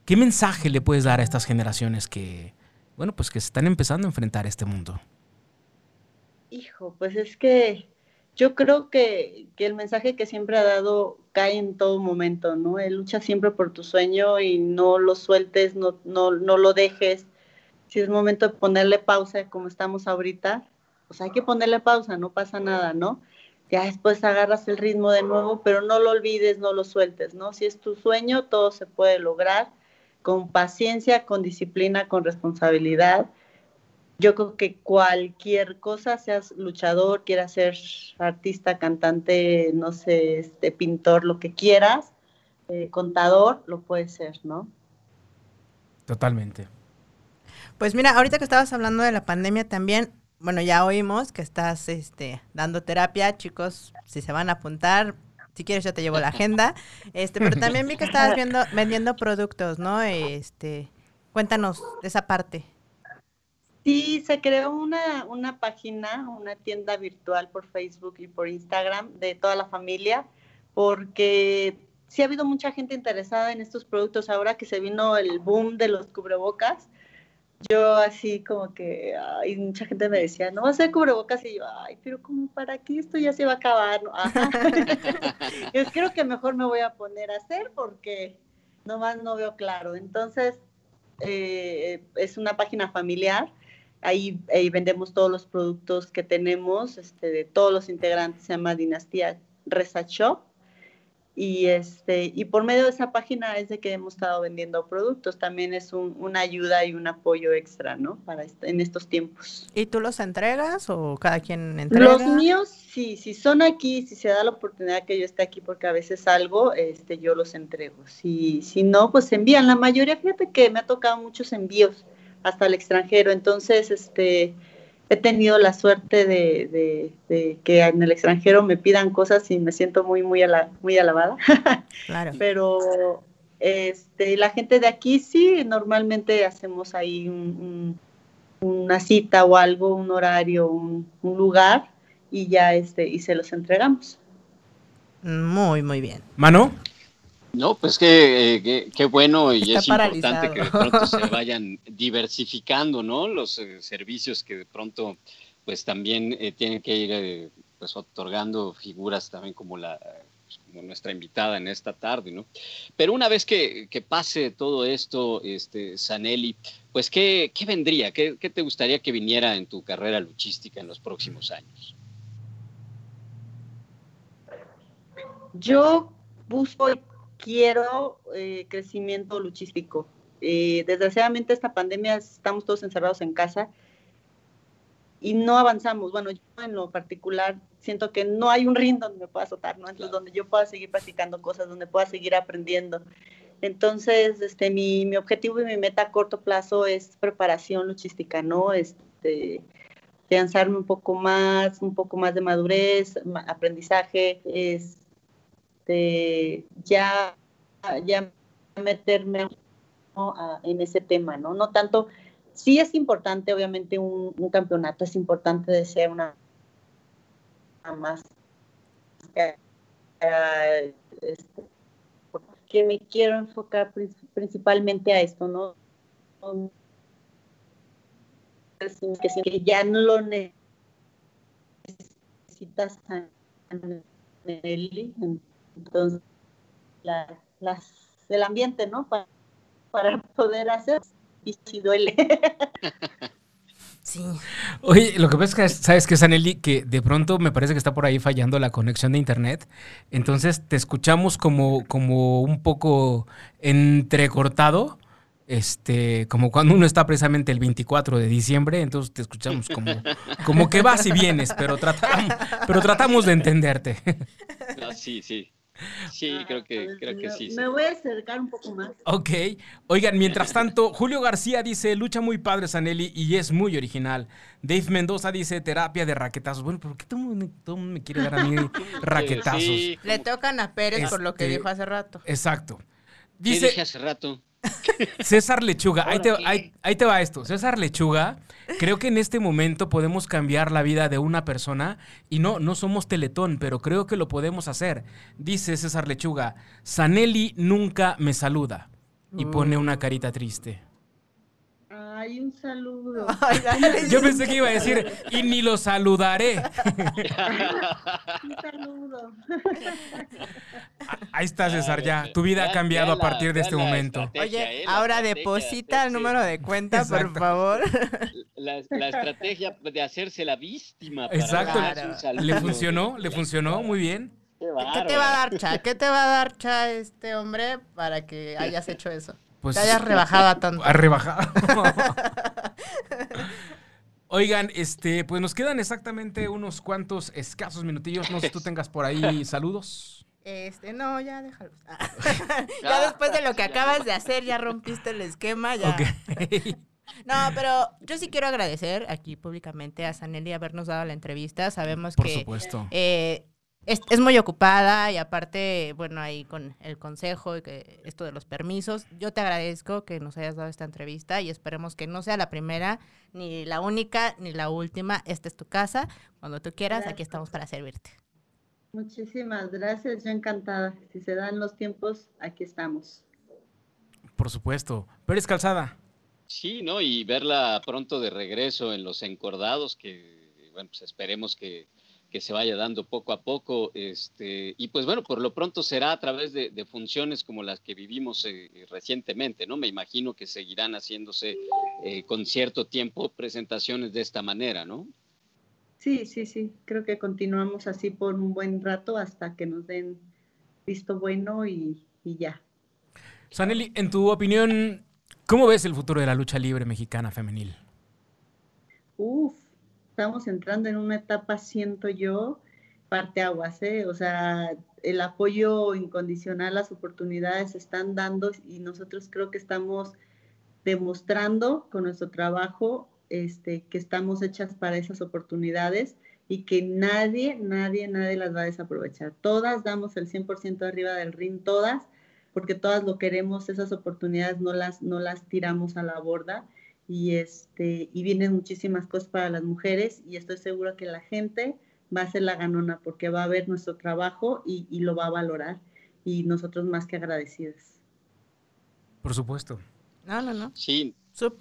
Speaker 1: ¿qué mensaje le puedes dar a estas generaciones que, bueno, pues que se están empezando a enfrentar este mundo?
Speaker 5: Hijo, pues es que yo creo que, que, el mensaje que siempre ha dado cae en todo momento, ¿no? lucha siempre por tu sueño y no lo sueltes, no, no, no lo dejes si es momento de ponerle pausa como estamos ahorita, pues hay que ponerle pausa, no pasa nada, ¿no? Ya después agarras el ritmo de nuevo, pero no lo olvides, no lo sueltes, ¿no? Si es tu sueño, todo se puede lograr con paciencia, con disciplina, con responsabilidad. Yo creo que cualquier cosa, seas luchador, quieras ser artista, cantante, no sé, este, pintor, lo que quieras, eh, contador, lo puedes ser, ¿no?
Speaker 1: Totalmente.
Speaker 3: Pues mira, ahorita que estabas hablando de la pandemia también, bueno, ya oímos que estás este, dando terapia, chicos, si se van a apuntar, si quieres yo te llevo la agenda. Este, pero también vi que estabas viendo, vendiendo productos, ¿no? Este, cuéntanos de esa parte.
Speaker 5: Sí, se creó una, una página, una tienda virtual por Facebook y por Instagram de toda la familia, porque sí ha habido mucha gente interesada en estos productos. Ahora que se vino el boom de los cubrebocas yo así como que, ay, mucha gente me decía, no va a ser cubrebocas, y yo, ay, pero como para qué esto ya se va a acabar, yo creo que mejor me voy a poner a hacer porque nomás no veo claro. Entonces, eh, es una página familiar, ahí, ahí, vendemos todos los productos que tenemos, este, de todos los integrantes, se llama Dinastía Reza Shop, y este y por medio de esa página es de que hemos estado vendiendo productos. También es una ayuda y un apoyo extra no para en estos tiempos.
Speaker 3: Y tú los entregas o cada quien entrega
Speaker 5: los míos sí si son aquí si se da la oportunidad que yo esté aquí porque a veces salgo este yo los entrego. Si si no pues envían. La mayoría fíjate que me ha tocado muchos envíos hasta el extranjero entonces este he tenido la suerte de, que en el extranjero me pidan cosas y me siento muy, muy, muy alabada. Claro. Pero este, la gente de aquí sí, normalmente hacemos ahí una cita o algo, un horario, un, lugar y ya este, y se los entregamos.
Speaker 3: Muy, muy bien.
Speaker 1: ¿Mano?
Speaker 4: No, pues qué, qué, bueno y es importante que de pronto se vayan diversificando, ¿no? Los eh, servicios que de pronto, pues también eh, tienen que ir, eh, pues otorgando figuras también como la como nuestra invitada en esta tarde, ¿no? Pero una vez que, que pase todo esto, este, Sanelli, pues ¿qué, qué vendría? ¿Qué, ¿Qué te gustaría que viniera en tu carrera luchística en los próximos años?
Speaker 5: Yo busco quiero eh, crecimiento luchístico. Eh, desgraciadamente esta pandemia estamos todos encerrados en casa y no avanzamos. Bueno, yo en lo particular siento que no hay un ring donde me pueda soltar, ¿no? Entonces, donde yo pueda seguir practicando cosas, donde pueda seguir aprendiendo. Entonces, este, mi, mi objetivo y mi meta a corto plazo es preparación luchística, ¿no? Este, lanzarme un poco más, un poco más de madurez, aprendizaje, este, ya, ya meterme en ese tema, ¿no? No tanto, sí es importante, obviamente, un, campeonato, es importante de ser una, más este, porque me quiero enfocar principalmente a esto, ¿no? que, ya no lo necesitas a entonces el ambiente, ¿no? Para, para poder hacer y si duele.
Speaker 3: Sí.
Speaker 1: Oye, lo que pasa es que, ¿sabes que Sanelli? Que de pronto me parece que está por ahí fallando la conexión de internet. Entonces te escuchamos como, como un poco entrecortado este, como cuando uno está precisamente el 24 de diciembre, entonces te escuchamos como, como que vas y vienes, pero tratamos, pero tratamos de entenderte.
Speaker 4: sí, sí. Sí, creo que, creo que sí.
Speaker 5: Me voy a acercar un poco más.
Speaker 1: Ok. Oigan, mientras tanto, Julio García dice, lucha muy padre Sanelli y es muy original. Dave Mendoza dice, terapia de raquetazos. Bueno, ¿por qué todo el mundo, me quiere dar a mí raquetazos?
Speaker 3: Le tocan a Pérez por lo que este, dijo hace rato.
Speaker 1: Exacto.
Speaker 4: Dice, ¿Qué dije hace rato?
Speaker 1: César Lechuga, ahí te, va esto. César Lechuga, creo que en este momento podemos cambiar la vida de una persona y no, no somos teletón, pero creo que lo podemos hacer. Dice César Lechuga, Sanelli nunca me saluda y pone una carita triste.
Speaker 5: Ay, un saludo.
Speaker 1: Yo pensé que iba a decir, y ni lo saludaré.
Speaker 5: un saludo.
Speaker 1: Ahí está, César, ya. Tu vida ha cambiado a partir de este momento.
Speaker 3: Oye, ahora deposita el número de cuenta, por favor.
Speaker 4: La, estrategia de hacerse la víctima.
Speaker 1: Exacto. ¿Le funcionó? ¿Le funcionó? Muy bien.
Speaker 3: Qué, ¿Qué te va a dar, Cha? ¿Qué te va a dar, Cha, este hombre para que hayas hecho eso? Pues, Te hayas rebajado a tanto.
Speaker 1: Ha rebajado. Oigan, este, pues nos quedan exactamente unos cuantos escasos minutillos. No sé si tú tengas por ahí saludos.
Speaker 3: Este, no, ya déjalo. ya después de lo que acabas de hacer, ya rompiste el esquema, ya. No, pero yo sí quiero agradecer aquí públicamente a Sanelli habernos dado la entrevista. Sabemos
Speaker 1: Por
Speaker 3: que
Speaker 1: supuesto.
Speaker 3: Eh, es, muy ocupada y aparte, bueno, ahí con el consejo y que esto de los permisos, yo te agradezco que nos hayas dado esta entrevista y esperemos que no sea la primera, ni la única, ni la última. Esta es tu casa. Cuando tú quieras, aquí estamos para servirte.
Speaker 5: Muchísimas gracias, yo encantada. Si se dan los tiempos, aquí estamos.
Speaker 1: Por supuesto. Pérez Calzada.
Speaker 4: Sí, ¿no? Y verla pronto de regreso en los encordados, que, bueno, pues esperemos que que se vaya dando poco a poco. Este, y pues bueno, por lo pronto será a través de, funciones como las que vivimos eh, recientemente, ¿no? Me imagino que seguirán haciéndose eh, con cierto tiempo presentaciones de esta manera, ¿no?
Speaker 5: Sí, sí, sí. Creo que continuamos así por un buen rato hasta que nos den visto bueno y, y ya.
Speaker 1: Saneli, en tu opinión, ¿cómo ves el futuro de la lucha libre mexicana femenil?
Speaker 5: Uf, estamos entrando en una etapa, siento yo, parte aguas, ¿eh? O sea, el apoyo incondicional, las oportunidades se están dando y nosotros creo que estamos demostrando con nuestro trabajo este, que estamos hechas para esas oportunidades y que nadie, nadie, nadie las va a desaprovechar. Todas damos el 100% arriba del ring, todas, porque todas lo queremos, esas oportunidades no las, no las tiramos a la borda y, este, y vienen muchísimas cosas para las mujeres y estoy segura que la gente va a ser la ganona porque va a ver nuestro trabajo y, lo va a valorar y nosotros más que agradecidas.
Speaker 1: Por supuesto.
Speaker 3: No, no, no.
Speaker 4: Sí,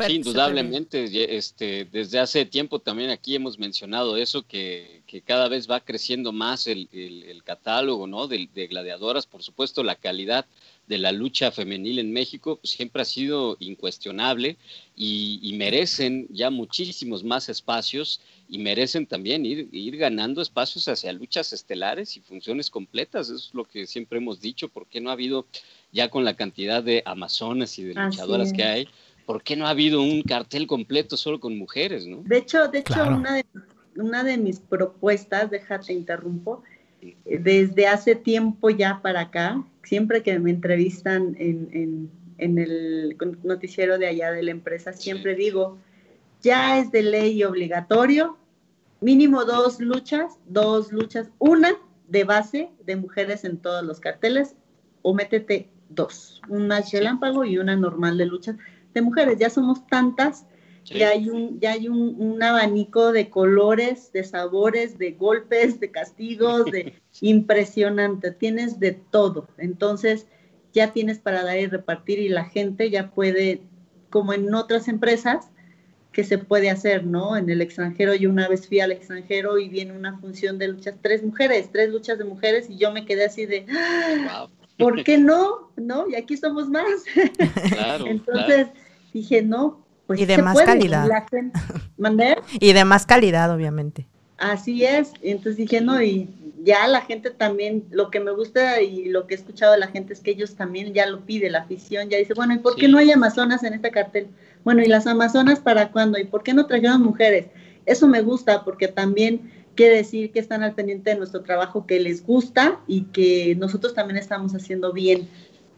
Speaker 4: indudablemente. este, desde hace tiempo también aquí hemos mencionado eso, que, que cada vez va creciendo más el, el, catálogo ¿no? de, de, gladiadoras, por supuesto la calidad de la lucha femenil en México siempre ha sido incuestionable y, merecen ya muchísimos más espacios y merecen también ir, ir, ganando espacios hacia luchas estelares y funciones completas. Eso es lo que siempre hemos dicho, porque no ha habido ya con la cantidad de amazonas y de luchadoras que hay, ¿por qué no ha habido un cartel completo solo con mujeres, no?
Speaker 5: De hecho, de hecho, una, de, una de mis propuestas, déjate interrumpo, desde hace tiempo ya para acá, siempre que me entrevistan en, el noticiero de allá de la empresa, siempre digo, ya es de ley obligatorio, mínimo dos luchas, dos luchas, una de base de mujeres en todos los carteles, o métete dos, una relámpago y una normal de luchas de mujeres. Ya somos tantas ya hay, un, ya hay un, abanico de colores, de sabores, de golpes, de castigos, de impresionante. Tienes de todo. Entonces, ya tienes para dar y repartir y la gente ya puede, como en otras empresas, que se puede hacer, ¿no? En el extranjero, yo una vez fui al extranjero y viene una función de luchas, tres mujeres, tres luchas de mujeres y yo me quedé así de, ¡Ah! ¿por qué no? ¿No? Y aquí somos más. Entonces dije, no,
Speaker 3: pues y de más calidad. y de más calidad, obviamente.
Speaker 5: Así es. Entonces dije, no, y ya la gente también, lo que me gusta y lo que he escuchado de la gente es que ellos también ya lo pide, la afición ya dice, bueno, ¿y por qué no hay amazonas en este cartel? Bueno, ¿y las amazonas para cuándo? ¿Y por qué no trajeron mujeres? Eso me gusta porque también quiere decir que están al pendiente de nuestro trabajo, que les gusta y que nosotros también estamos haciendo bien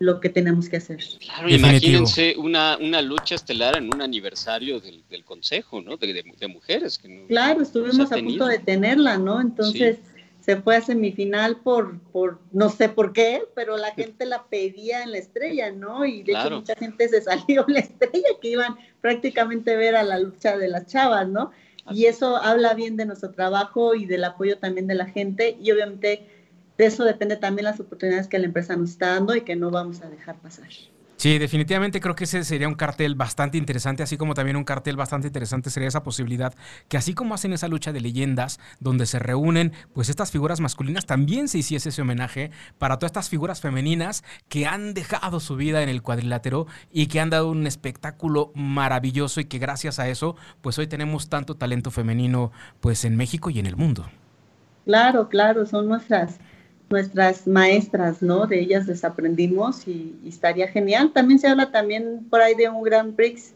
Speaker 5: lo que tenemos que hacer.
Speaker 4: Claro, imagínense una, una lucha estelar en un aniversario del, del Consejo, ¿no? De, de, mujeres. Que
Speaker 5: claro, estuvimos a punto de tenerla, ¿no? Entonces se fue a semifinal por, por, no sé por qué, pero la gente la pedía en la estrella, ¿no? Y de hecho mucha gente se salió en la estrella que iban prácticamente a ver a la lucha de las chavas, ¿no? Y eso habla bien de nuestro trabajo y del apoyo también de la gente y obviamente de eso depende también las oportunidades que la empresa nos está dando y que no vamos a dejar pasar.
Speaker 1: Sí, definitivamente creo que ese sería un cartel bastante interesante, así como también un cartel bastante interesante sería esa posibilidad que así como hacen esa lucha de leyendas donde se reúnen pues estas figuras masculinas, también se hiciese ese homenaje para todas estas figuras femeninas que han dejado su vida en el cuadrilátero y que han dado un espectáculo maravilloso y que gracias a eso pues hoy tenemos tanto talento femenino pues en México y en el mundo.
Speaker 5: Claro, claro, son nuestras nuestras maestras, ¿no? De ellas les aprendimos y, estaría genial. También se habla también por ahí de un Grand Prix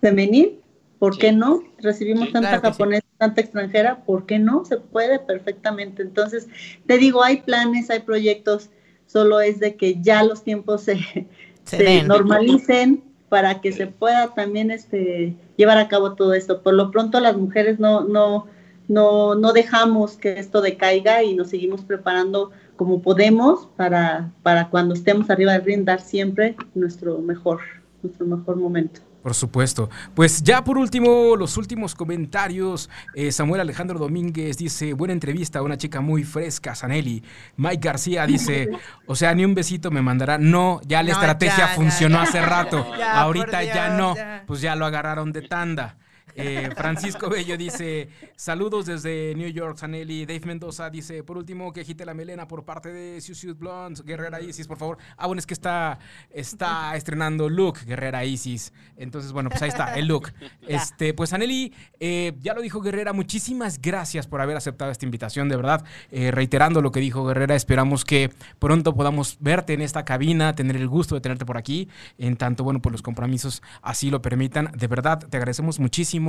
Speaker 5: femenil, ¿por qué no? Recibimos tanta japonesa, tanta extranjera, ¿por qué no? Se puede perfectamente. Entonces, te digo, hay planes, hay proyectos, solo es de que ya los tiempos se, se, normalicen para que se pueda también este, llevar a cabo todo esto. Por lo pronto las mujeres no, no, no, no dejamos que esto decaiga y nos seguimos preparando como podemos para, para cuando estemos arriba del ring dar siempre nuestro mejor, nuestro mejor momento.
Speaker 1: Por supuesto. Pues ya por último, los últimos comentarios. Eh, Samuel Alejandro Domínguez dice, buena entrevista, a una chica muy fresca, Sanelli. Mike García dice, o sea, ni un besito me mandará. No, ya la estrategia funcionó hace rato. Ahorita ya no. Pues ya lo agarraron de tanda. Eh, Francisco Bello dice: Saludos desde New York, Sanelli. Dave Mendoza dice: Por último, que agite la melena por parte de Suicide Blonde. Guerrera Isis, por favor. Ah, bueno, es que está, está estrenando Look, Guerrera Isis. Entonces, bueno, pues ahí está, el look. Este, pues Sanelli, eh, ya lo dijo Guerrera, muchísimas gracias por haber aceptado esta invitación, de verdad. Eh, reiterando lo que dijo Guerrera, esperamos que pronto podamos verte en esta cabina, tener el gusto de tenerte por aquí. En tanto, bueno, pues los compromisos así lo permitan. De verdad, te agradecemos muchísimo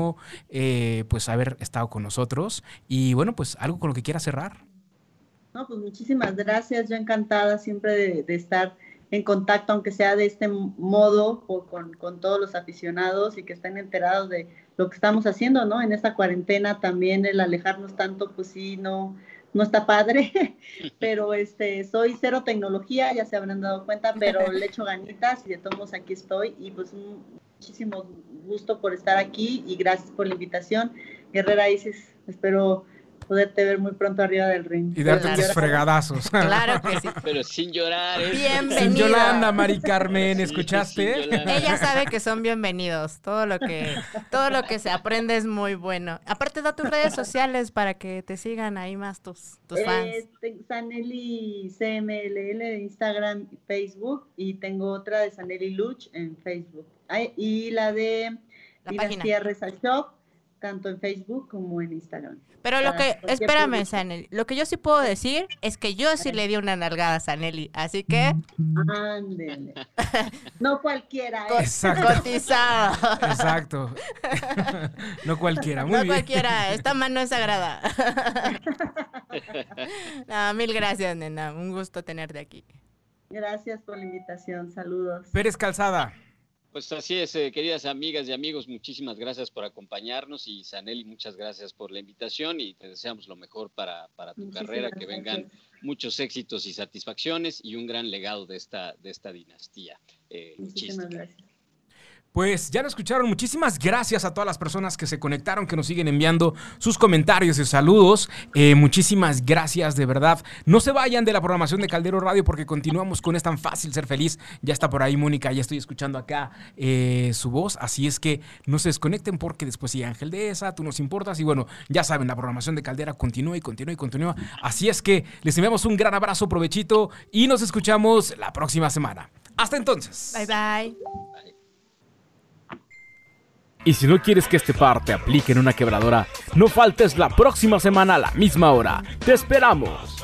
Speaker 1: eh, pues haber estado con nosotros. Y bueno, pues algo con lo que quiera cerrar.
Speaker 5: No, pues muchísimas gracias. Yo encantada siempre de, estar en contacto, aunque sea de este modo, con, con, todos los aficionados y que estén enterados de lo que estamos haciendo, ¿no? En esta cuarentena también el alejarnos tanto, pues sí, no, no está padre, pero este, soy cero tecnología, ya se habrán dado cuenta, pero le echo ganitas y de todos aquí estoy y pues muchísimo gusto por estar aquí y gracias por la invitación. Guerrera Isis, espero poderte ver muy pronto arriba del ring.
Speaker 1: Y darte tus fregadazos.
Speaker 3: Claro que sí.
Speaker 4: Pero sin llorar. ¿eh?
Speaker 3: Bienvenida.
Speaker 1: Sin Yolanda, Mari Carmen, ¿escuchaste?
Speaker 3: Ella sabe que son bienvenidos. Todo lo que, todo lo que se aprende es muy bueno. Aparte, da tus redes sociales para que te sigan ahí más tus, tus eh,
Speaker 5: fans. Saneli CMLL de Instagram y Facebook. Y tengo otra de Saneli Luch en Facebook y la de
Speaker 3: la página.
Speaker 5: Shop tanto en Facebook como en Instagram.
Speaker 3: Pero lo que, espérame. Saneli, lo que yo sí puedo decir es que yo sí le di una nalgada a Saneli, así que
Speaker 5: Ándele. No cualquiera, ¿eh?
Speaker 1: Exacto.
Speaker 3: cotizado.
Speaker 1: Exacto. no cualquiera, muy
Speaker 3: no
Speaker 1: bien.
Speaker 3: cualquiera, esta mano es sagrada. no, mil gracias, nena, un gusto tenerte aquí.
Speaker 5: Gracias por la invitación. Saludos.
Speaker 1: Pérez Calzada.
Speaker 4: Pues así es, eh, queridas amigas y amigos, muchísimas gracias por acompañarnos y Saneli, muchas gracias por la invitación y te deseamos lo mejor para, para tu
Speaker 5: Muchísimas
Speaker 4: carrera, que vengan
Speaker 5: gracias.
Speaker 4: muchos éxitos y satisfacciones y un gran legado de esta, de esta dinastía. eh,
Speaker 5: Muchísimas gracias.
Speaker 1: Pues ya lo escucharon, muchísimas gracias a todas las personas que se conectaron, que nos siguen enviando sus comentarios y saludos. Eh, muchísimas gracias, de verdad. No se vayan de la programación de Caldero Radio porque continuamos con Es tan fácil ser feliz. Ya está por ahí Mónica, ya estoy escuchando acá eh, su voz, así es que no se desconecten porque después sigue Ángel de esa, tú nos importas y bueno, ya saben, la programación de Caldera continúa y continúa y continúa. Así es que les enviamos un gran abrazo, provechito y nos escuchamos la próxima semana. Hasta entonces.
Speaker 3: Bye bye.
Speaker 6: Y si no quieres que este par te aplique en una quebradora, no faltes la próxima semana a la misma hora. ¡Te esperamos!